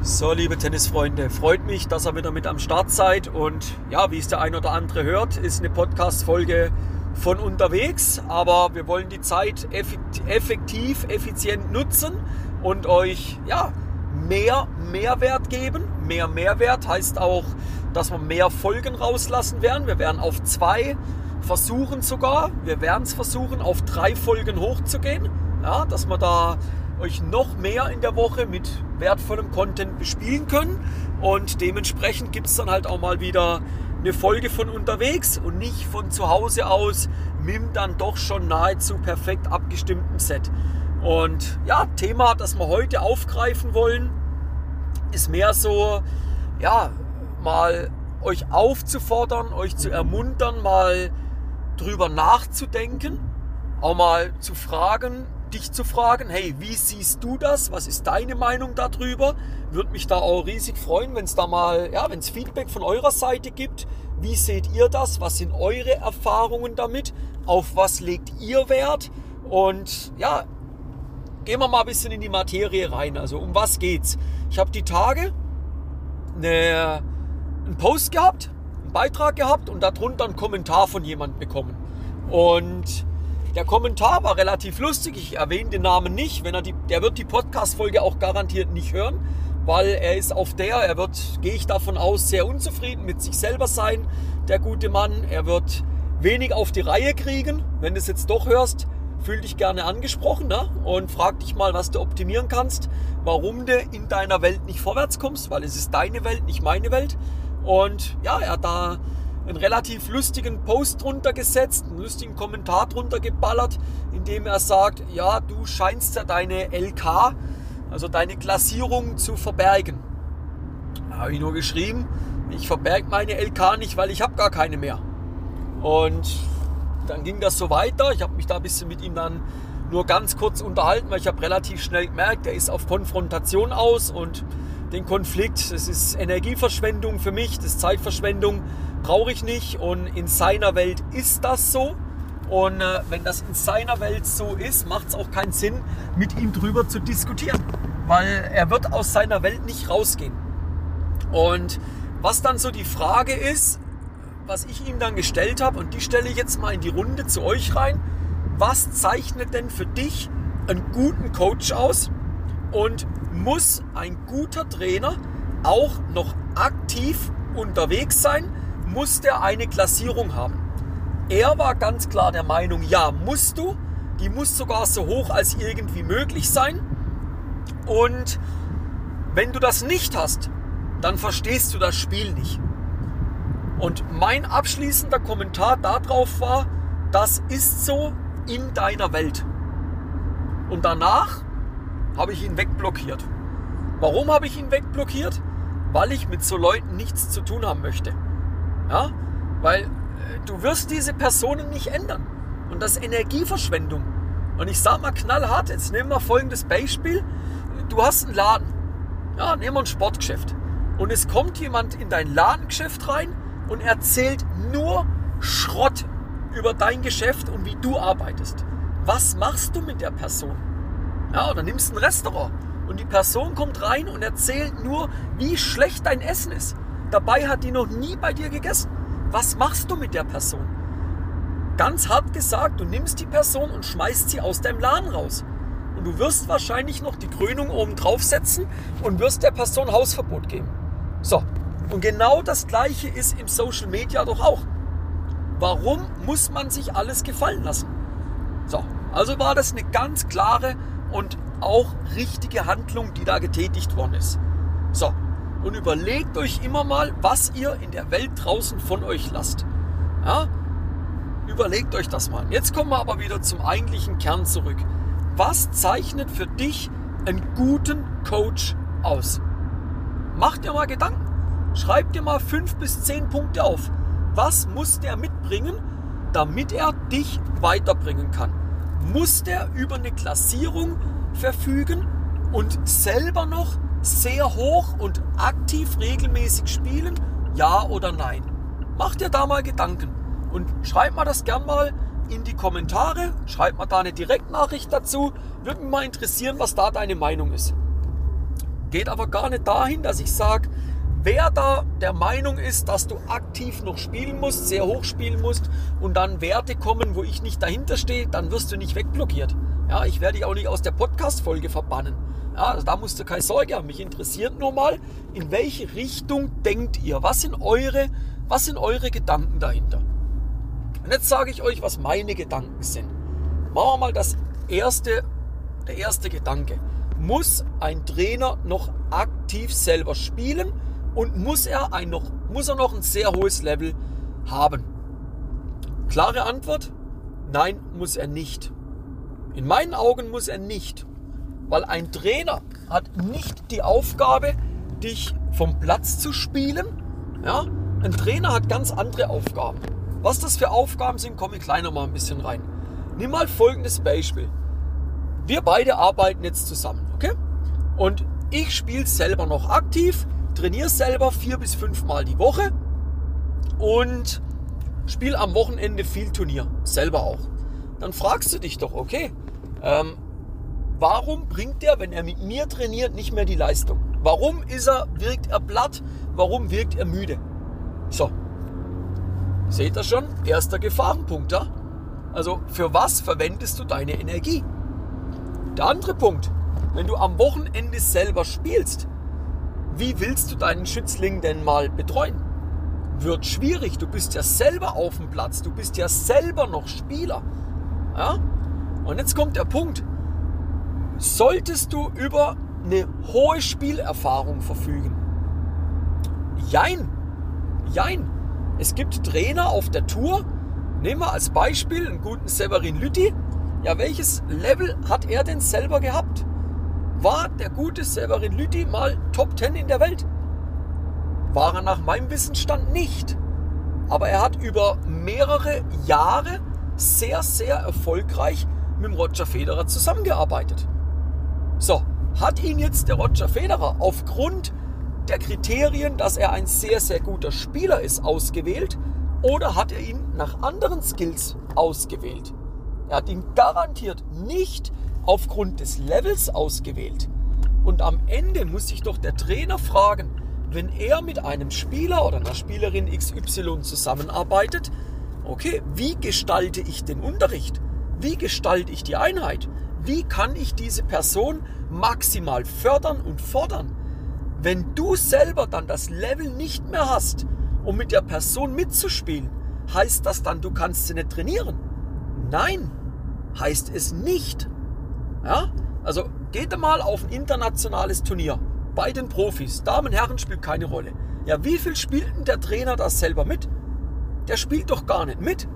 So, liebe Tennisfreunde, freut mich, dass ihr wieder mit am Start seid. Und ja, wie es der ein oder andere hört, ist eine Podcast-Folge von unterwegs. Aber wir wollen die Zeit effektiv, effizient nutzen und euch ja, mehr Mehrwert geben. Mehr Mehrwert heißt auch, dass wir mehr Folgen rauslassen werden. Wir werden auf zwei versuchen sogar, wir werden es versuchen, auf drei Folgen hochzugehen. Ja, dass wir da euch noch mehr in der Woche mit wertvollem Content bespielen können. Und dementsprechend gibt es dann halt auch mal wieder eine Folge von unterwegs und nicht von zu Hause aus mit dann doch schon nahezu perfekt abgestimmten Set. Und ja, Thema, das wir heute aufgreifen wollen, ist mehr so, ja, mal euch aufzufordern, euch zu ermuntern, mal drüber nachzudenken, auch mal zu fragen, dich zu fragen, hey, wie siehst du das? Was ist deine Meinung darüber? Würde mich da auch riesig freuen, wenn es da mal, ja, wenn es Feedback von eurer Seite gibt. Wie seht ihr das? Was sind eure Erfahrungen damit? Auf was legt ihr Wert? Und ja, gehen wir mal ein bisschen in die Materie rein. Also um was geht's? Ich habe die Tage eine, einen Post gehabt, einen Beitrag gehabt und darunter einen Kommentar von jemand bekommen. Und der Kommentar war relativ lustig. Ich erwähne den Namen nicht. Wenn er die, der wird die Podcast-Folge auch garantiert nicht hören, weil er ist auf der, er wird, gehe ich davon aus, sehr unzufrieden mit sich selber sein, der gute Mann. Er wird wenig auf die Reihe kriegen. Wenn du es jetzt doch hörst, fühl dich gerne angesprochen ne? und frag dich mal, was du optimieren kannst, warum du in deiner Welt nicht vorwärts kommst, weil es ist deine Welt, nicht meine Welt. Und ja, er hat da einen relativ lustigen Post drunter gesetzt, einen lustigen Kommentar drunter geballert, in dem er sagt, ja, du scheinst ja deine LK, also deine Klassierung zu verbergen. Da habe ich nur geschrieben, ich verberge meine LK nicht, weil ich habe gar keine mehr. Und dann ging das so weiter. Ich habe mich da ein bisschen mit ihm dann nur ganz kurz unterhalten, weil ich habe relativ schnell gemerkt, er ist auf Konfrontation aus und den Konflikt, das ist Energieverschwendung für mich, das ist Zeitverschwendung brauche ich nicht und in seiner Welt ist das so. Und äh, wenn das in seiner Welt so ist, macht es auch keinen Sinn, mit ihm drüber zu diskutieren, weil er wird aus seiner Welt nicht rausgehen. Und was dann so die Frage ist, was ich ihm dann gestellt habe, und die stelle ich jetzt mal in die Runde zu euch rein, was zeichnet denn für dich einen guten Coach aus? Und muss ein guter Trainer auch noch aktiv unterwegs sein? muss der eine Klassierung haben. Er war ganz klar der Meinung, ja, musst du. Die muss sogar so hoch als irgendwie möglich sein. Und wenn du das nicht hast, dann verstehst du das Spiel nicht. Und mein abschließender Kommentar darauf war, das ist so in deiner Welt. Und danach habe ich ihn wegblockiert. Warum habe ich ihn wegblockiert? Weil ich mit so Leuten nichts zu tun haben möchte. Ja? Weil äh, du wirst diese Personen nicht ändern. Und das ist Energieverschwendung. Und ich sage mal knallhart, jetzt nehmen wir folgendes Beispiel. Du hast einen Laden. Ja, nehmen wir ein Sportgeschäft. Und es kommt jemand in dein Ladengeschäft rein und erzählt nur Schrott über dein Geschäft und wie du arbeitest. Was machst du mit der Person? Ja, oder nimmst ein Restaurant und die Person kommt rein und erzählt nur, wie schlecht dein Essen ist. Dabei hat die noch nie bei dir gegessen. Was machst du mit der Person? Ganz hart gesagt, du nimmst die Person und schmeißt sie aus deinem Laden raus. Und du wirst wahrscheinlich noch die Krönung oben draufsetzen und wirst der Person Hausverbot geben. So, und genau das gleiche ist im Social Media doch auch. Warum muss man sich alles gefallen lassen? So, also war das eine ganz klare und auch richtige Handlung, die da getätigt worden ist. So, und überlegt euch immer mal, was ihr in der Welt draußen von euch lasst. Ja? Überlegt euch das mal. Jetzt kommen wir aber wieder zum eigentlichen Kern zurück. Was zeichnet für dich einen guten Coach aus? Macht dir mal Gedanken. Schreibt dir mal fünf bis zehn Punkte auf. Was muss der mitbringen, damit er dich weiterbringen kann? Muss der über eine Klassierung verfügen und selber noch sehr hoch und aktiv regelmäßig spielen? Ja oder nein? Mach dir da mal Gedanken und schreib mal das gern mal in die Kommentare. Schreib mal da eine Direktnachricht dazu. Würde mich mal interessieren, was da deine Meinung ist. Geht aber gar nicht dahin, dass ich sage, wer da der Meinung ist, dass du aktiv noch spielen musst, sehr hoch spielen musst und dann Werte kommen, wo ich nicht dahinter stehe, dann wirst du nicht wegblockiert. Ja, ich werde dich auch nicht aus der Podcast-Folge verbannen. Ja, also da musst du keine Sorge haben. Mich interessiert nur mal, in welche Richtung denkt ihr? Was sind eure, was sind eure Gedanken dahinter? Und jetzt sage ich euch, was meine Gedanken sind. Machen wir mal das erste, der erste Gedanke. Muss ein Trainer noch aktiv selber spielen und muss er, ein noch, muss er noch ein sehr hohes Level haben? Klare Antwort, nein, muss er nicht. In meinen Augen muss er nicht, weil ein Trainer hat nicht die Aufgabe, dich vom Platz zu spielen. Ja? Ein Trainer hat ganz andere Aufgaben. Was das für Aufgaben sind, komme ich noch mal ein bisschen rein. Nimm mal folgendes Beispiel. Wir beide arbeiten jetzt zusammen, okay? Und ich spiele selber noch aktiv, trainiere selber vier bis fünf Mal die Woche und spiele am Wochenende viel Turnier, selber auch. Dann fragst du dich doch, okay, ähm, warum bringt er, wenn er mit mir trainiert, nicht mehr die Leistung? Warum ist er, wirkt er platt? Warum wirkt er müde? So, seht ihr schon? Erster Gefahrenpunkt da. Ja? Also für was verwendest du deine Energie? Der andere Punkt, wenn du am Wochenende selber spielst, wie willst du deinen Schützling denn mal betreuen? Wird schwierig, du bist ja selber auf dem Platz, du bist ja selber noch Spieler. Ja? Und jetzt kommt der Punkt. Solltest du über eine hohe Spielerfahrung verfügen? Jein. Jein. Es gibt Trainer auf der Tour. Nehmen wir als Beispiel einen guten Severin Lütti. Ja, welches Level hat er denn selber gehabt? War der gute Severin Lütti mal Top 10 in der Welt? War er nach meinem Wissensstand nicht. Aber er hat über mehrere Jahre sehr, sehr erfolgreich mit dem Roger Federer zusammengearbeitet. So, hat ihn jetzt der Roger Federer aufgrund der Kriterien, dass er ein sehr, sehr guter Spieler ist, ausgewählt oder hat er ihn nach anderen Skills ausgewählt? Er hat ihn garantiert nicht aufgrund des Levels ausgewählt. Und am Ende muss sich doch der Trainer fragen, wenn er mit einem Spieler oder einer Spielerin XY zusammenarbeitet, okay, wie gestalte ich den Unterricht? Wie gestalte ich die Einheit? Wie kann ich diese Person maximal fördern und fordern? Wenn du selber dann das Level nicht mehr hast, um mit der Person mitzuspielen, heißt das dann, du kannst sie nicht trainieren? Nein, heißt es nicht. Ja? Also geht mal auf ein internationales Turnier bei den Profis. Damen, Herren spielt keine Rolle. Ja, wie viel spielt denn der Trainer das selber mit? Der spielt doch gar nicht mit.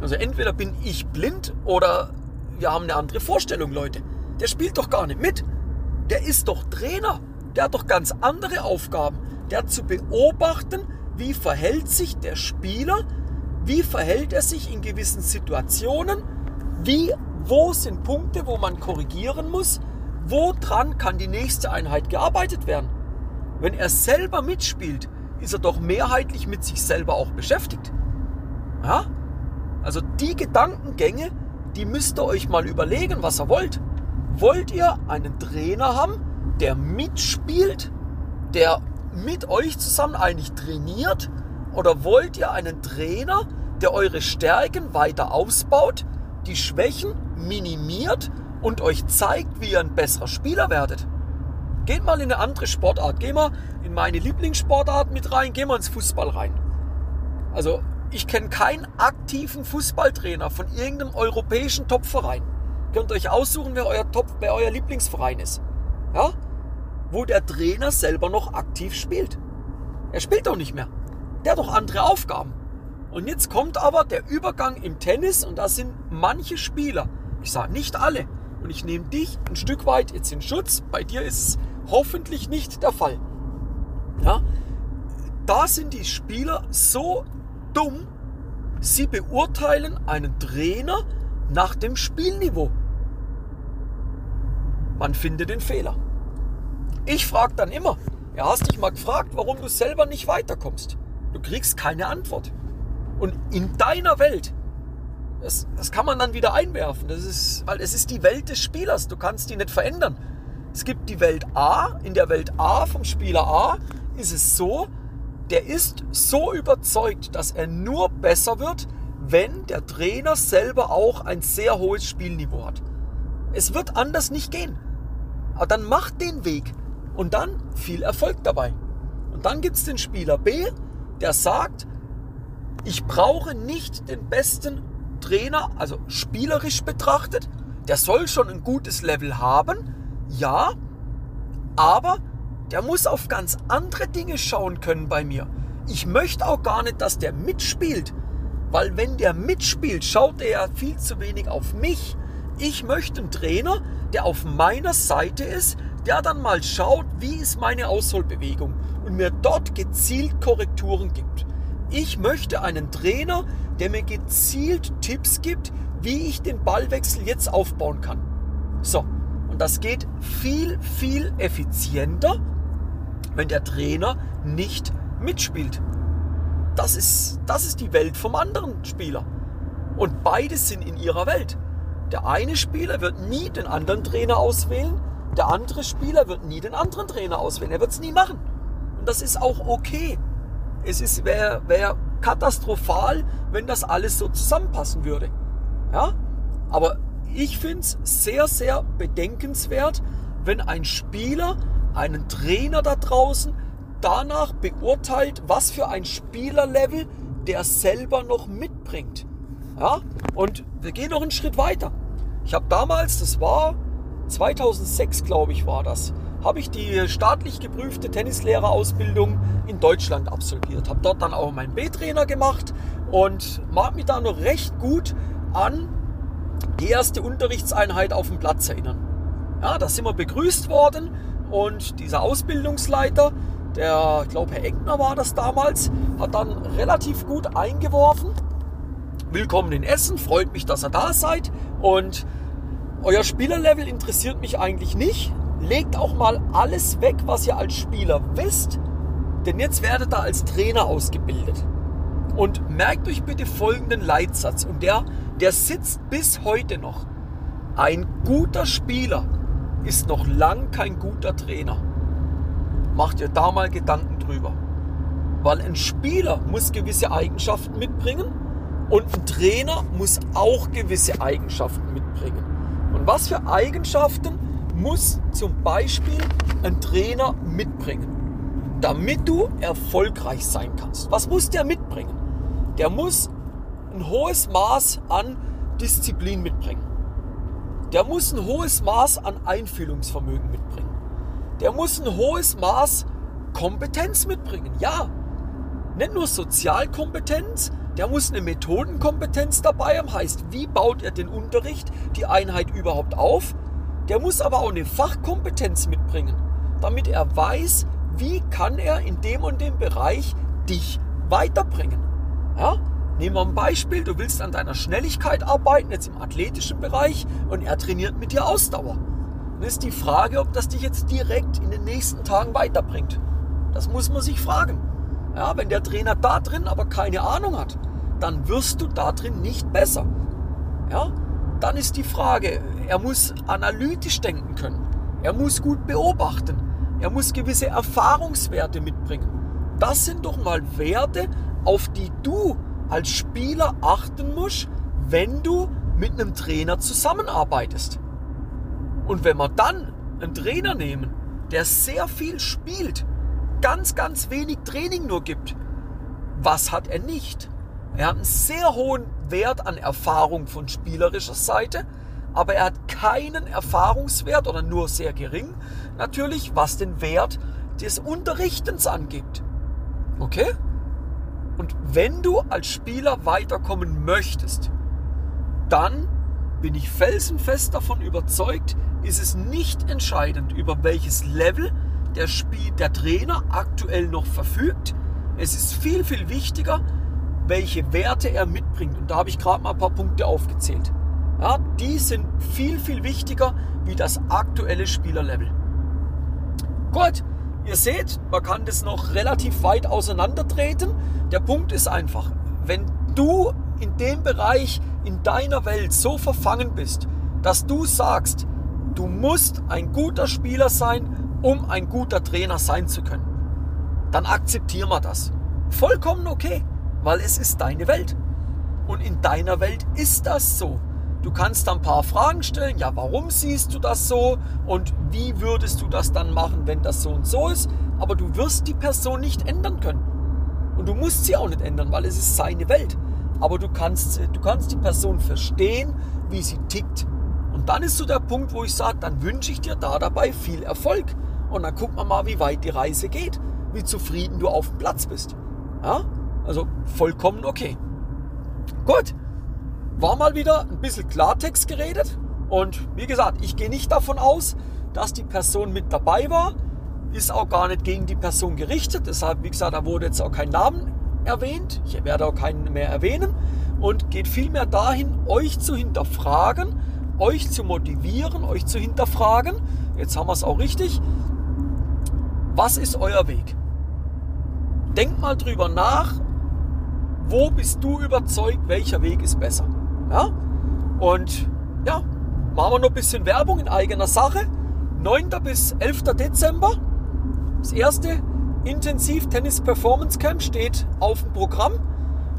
Also entweder bin ich blind oder wir haben eine andere Vorstellung, Leute. Der spielt doch gar nicht mit. Der ist doch Trainer. Der hat doch ganz andere Aufgaben. Der hat zu beobachten, wie verhält sich der Spieler, wie verhält er sich in gewissen Situationen, wie, wo sind Punkte, wo man korrigieren muss, woran kann die nächste Einheit gearbeitet werden. Wenn er selber mitspielt, ist er doch mehrheitlich mit sich selber auch beschäftigt. Ja? Also die Gedankengänge, die müsst ihr euch mal überlegen, was ihr wollt. Wollt ihr einen Trainer haben, der mitspielt, der mit euch zusammen eigentlich trainiert? Oder wollt ihr einen Trainer, der eure Stärken weiter ausbaut, die Schwächen minimiert und euch zeigt, wie ihr ein besserer Spieler werdet? Geht mal in eine andere Sportart. Geht mal in meine Lieblingssportart mit rein. Geht mal ins Fußball rein. Also ich kenne keinen aktiven Fußballtrainer von irgendeinem europäischen Topverein. Könnt euch aussuchen, wer euer, Top, wer euer Lieblingsverein ist. Ja? Wo der Trainer selber noch aktiv spielt. Er spielt doch nicht mehr. Der hat doch andere Aufgaben. Und jetzt kommt aber der Übergang im Tennis und da sind manche Spieler. Ich sage nicht alle. Und ich nehme dich ein Stück weit jetzt in Schutz. Bei dir ist es hoffentlich nicht der Fall. Ja? Da sind die Spieler so dumm, sie beurteilen einen Trainer nach dem Spielniveau. Man findet den Fehler. Ich frage dann immer, ja, hast dich mal gefragt, warum du selber nicht weiterkommst? Du kriegst keine Antwort. Und in deiner Welt, das, das kann man dann wieder einwerfen. Das ist, weil es ist die Welt des Spielers. Du kannst die nicht verändern. Es gibt die Welt A. In der Welt A vom Spieler A ist es so, der ist so überzeugt, dass er nur besser wird, wenn der Trainer selber auch ein sehr hohes Spielniveau hat. Es wird anders nicht gehen. Aber dann macht den Weg und dann viel Erfolg dabei. Und dann gibt es den Spieler B, der sagt, ich brauche nicht den besten Trainer, also spielerisch betrachtet. Der soll schon ein gutes Level haben, ja, aber der muss auf ganz andere Dinge schauen können bei mir. Ich möchte auch gar nicht, dass der mitspielt, weil wenn der mitspielt, schaut er ja viel zu wenig auf mich. Ich möchte einen Trainer, der auf meiner Seite ist, der dann mal schaut, wie ist meine Ausholbewegung und mir dort gezielt Korrekturen gibt. Ich möchte einen Trainer, der mir gezielt Tipps gibt, wie ich den Ballwechsel jetzt aufbauen kann. So, und das geht viel, viel effizienter, wenn der Trainer nicht mitspielt. Das ist, das ist die Welt vom anderen Spieler. Und beide sind in ihrer Welt. Der eine Spieler wird nie den anderen Trainer auswählen, der andere Spieler wird nie den anderen Trainer auswählen. Er wird es nie machen. Und das ist auch okay. Es wäre wär katastrophal, wenn das alles so zusammenpassen würde. Ja? Aber ich finde es sehr, sehr bedenkenswert, wenn ein Spieler einen Trainer da draußen danach beurteilt, was für ein Spielerlevel der selber noch mitbringt. Ja? Und wir gehen noch einen Schritt weiter. Ich habe damals, das war 2006, glaube ich, war das, habe ich die staatlich geprüfte Tennislehrerausbildung in Deutschland absolviert. Habe dort dann auch meinen B-Trainer gemacht und mag mich da noch recht gut an die erste Unterrichtseinheit auf dem Platz erinnern. Ja, da sind wir begrüßt worden und dieser Ausbildungsleiter, der, ich glaube, Herr Eckner war das damals, hat dann relativ gut eingeworfen. Willkommen in Essen, freut mich, dass ihr da seid und euer Spielerlevel interessiert mich eigentlich nicht. Legt auch mal alles weg, was ihr als Spieler wisst, denn jetzt werdet ihr als Trainer ausgebildet. Und merkt euch bitte folgenden Leitsatz und der der sitzt bis heute noch. Ein guter Spieler ist noch lang kein guter Trainer. Macht ihr da mal Gedanken drüber. Weil ein Spieler muss gewisse Eigenschaften mitbringen und ein Trainer muss auch gewisse Eigenschaften mitbringen. Und was für Eigenschaften muss zum Beispiel ein Trainer mitbringen, damit du erfolgreich sein kannst? Was muss der mitbringen? Der muss ein hohes Maß an Disziplin mitbringen. Der muss ein hohes Maß an Einfühlungsvermögen mitbringen. Der muss ein hohes Maß Kompetenz mitbringen. Ja, nicht nur Sozialkompetenz, der muss eine Methodenkompetenz dabei haben. Heißt, wie baut er den Unterricht, die Einheit überhaupt auf? Der muss aber auch eine Fachkompetenz mitbringen, damit er weiß, wie kann er in dem und dem Bereich dich weiterbringen. Ja? Nehmen wir ein Beispiel, du willst an deiner Schnelligkeit arbeiten, jetzt im athletischen Bereich, und er trainiert mit dir Ausdauer. Dann ist die Frage, ob das dich jetzt direkt in den nächsten Tagen weiterbringt. Das muss man sich fragen. Ja, wenn der Trainer da drin aber keine Ahnung hat, dann wirst du da drin nicht besser. Ja, dann ist die Frage, er muss analytisch denken können. Er muss gut beobachten. Er muss gewisse Erfahrungswerte mitbringen. Das sind doch mal Werte, auf die du als Spieler achten musst, wenn du mit einem Trainer zusammenarbeitest. Und wenn wir dann einen Trainer nehmen, der sehr viel spielt, ganz, ganz wenig Training nur gibt, was hat er nicht? Er hat einen sehr hohen Wert an Erfahrung von spielerischer Seite, aber er hat keinen Erfahrungswert oder nur sehr gering, natürlich, was den Wert des Unterrichtens angibt. Okay? Und wenn du als Spieler weiterkommen möchtest, dann bin ich felsenfest davon überzeugt, ist es nicht entscheidend, über welches Level der, Spiel, der Trainer aktuell noch verfügt. Es ist viel, viel wichtiger, welche Werte er mitbringt. Und da habe ich gerade mal ein paar Punkte aufgezählt. Ja, die sind viel, viel wichtiger wie das aktuelle Spielerlevel. Gut, Ihr seht, man kann das noch relativ weit auseinandertreten. Der Punkt ist einfach, wenn du in dem Bereich in deiner Welt so verfangen bist, dass du sagst, Du musst ein guter Spieler sein, um ein guter Trainer sein zu können. Dann akzeptieren wir das. Vollkommen okay, weil es ist deine Welt. Und in deiner Welt ist das so. Du kannst ein paar Fragen stellen. Ja, warum siehst du das so? Und wie würdest du das dann machen, wenn das so und so ist? Aber du wirst die Person nicht ändern können. Und du musst sie auch nicht ändern, weil es ist seine Welt. Aber du kannst, du kannst die Person verstehen, wie sie tickt. Und dann ist so der Punkt, wo ich sage, dann wünsche ich dir da dabei viel Erfolg. Und dann gucken wir mal, wie weit die Reise geht, wie zufrieden du auf dem Platz bist. Ja? Also vollkommen okay. Gut, war mal wieder ein bisschen Klartext geredet. Und wie gesagt, ich gehe nicht davon aus, dass die Person mit dabei war. Ist auch gar nicht gegen die Person gerichtet. Deshalb, wie gesagt, da wurde jetzt auch kein Namen erwähnt. Ich werde auch keinen mehr erwähnen. Und geht vielmehr dahin, euch zu hinterfragen, euch zu motivieren, euch zu hinterfragen. Jetzt haben wir es auch richtig. Was ist euer Weg? Denkt mal drüber nach, wo bist du überzeugt, welcher Weg ist besser? Ja? Und ja, machen wir noch ein bisschen Werbung in eigener Sache. 9. bis 11. Dezember, das erste Intensiv Tennis Performance Camp steht auf dem Programm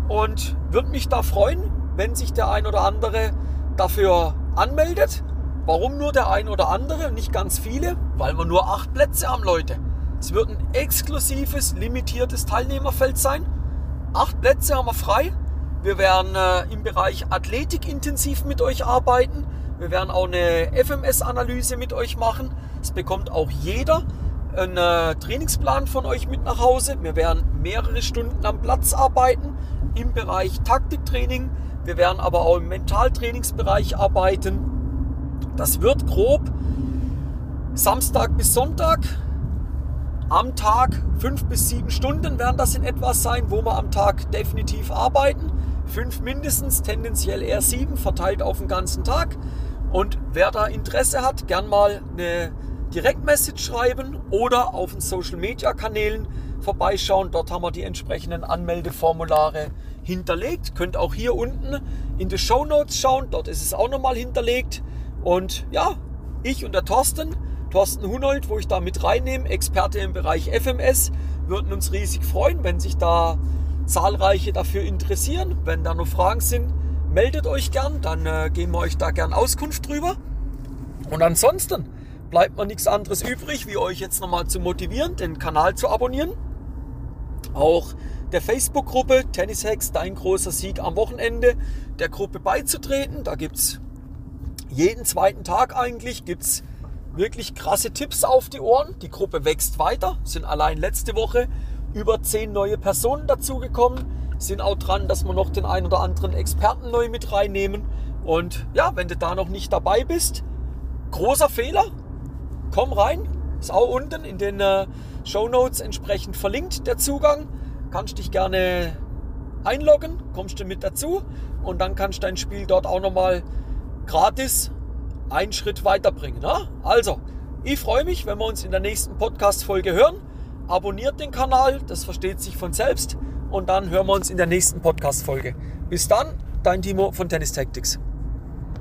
und würde mich da freuen, wenn sich der ein oder andere dafür anmeldet. Warum nur der ein oder andere und nicht ganz viele? Weil wir nur acht Plätze haben, Leute. Es wird ein exklusives, limitiertes Teilnehmerfeld sein. Acht Plätze haben wir frei. Wir werden äh, im Bereich Athletik intensiv mit euch arbeiten. Wir werden auch eine FMS-Analyse mit euch machen. Es bekommt auch jeder einen äh, Trainingsplan von euch mit nach Hause. Wir werden mehrere Stunden am Platz arbeiten im Bereich Taktiktraining. Wir werden aber auch im Mentaltrainingsbereich arbeiten. Das wird grob Samstag bis Sonntag am Tag fünf bis sieben Stunden werden das in etwas sein, wo wir am Tag definitiv arbeiten. Fünf mindestens, tendenziell eher sieben, verteilt auf den ganzen Tag. Und wer da Interesse hat, gern mal eine Direktmessage schreiben oder auf den Social Media Kanälen vorbeischauen. Dort haben wir die entsprechenden Anmeldeformulare hinterlegt. Könnt auch hier unten in die Show Notes schauen. Dort ist es auch nochmal hinterlegt. Und ja, ich und der Thorsten Thorsten Hunold, wo ich da mit reinnehme, Experte im Bereich FMS. Würden uns riesig freuen, wenn sich da zahlreiche dafür interessieren. Wenn da noch Fragen sind, meldet euch gern, dann äh, geben wir euch da gern Auskunft drüber. Und ansonsten bleibt mir nichts anderes übrig, wie euch jetzt nochmal zu motivieren, den Kanal zu abonnieren. Auch der Facebook-Gruppe Tennis Hacks, dein großer Sieg am Wochenende, der Gruppe beizutreten. Da gibt es jeden zweiten Tag eigentlich gibt's wirklich krasse Tipps auf die Ohren. Die Gruppe wächst weiter. Sind allein letzte Woche über zehn neue Personen dazugekommen. Sind auch dran, dass wir noch den einen oder anderen Experten neu mit reinnehmen. Und ja, wenn du da noch nicht dabei bist, großer Fehler. Komm rein. Ist auch unten in den äh, Show Notes entsprechend verlinkt der Zugang. Kannst dich gerne einloggen, kommst du mit dazu und dann kannst du dein Spiel dort auch nochmal gratis einen Schritt weiterbringen. Ne? Also, ich freue mich, wenn wir uns in der nächsten Podcast-Folge hören. Abonniert den Kanal, das versteht sich von selbst. Und dann hören wir uns in der nächsten Podcast-Folge. Bis dann, dein Timo von Tennis Tactics.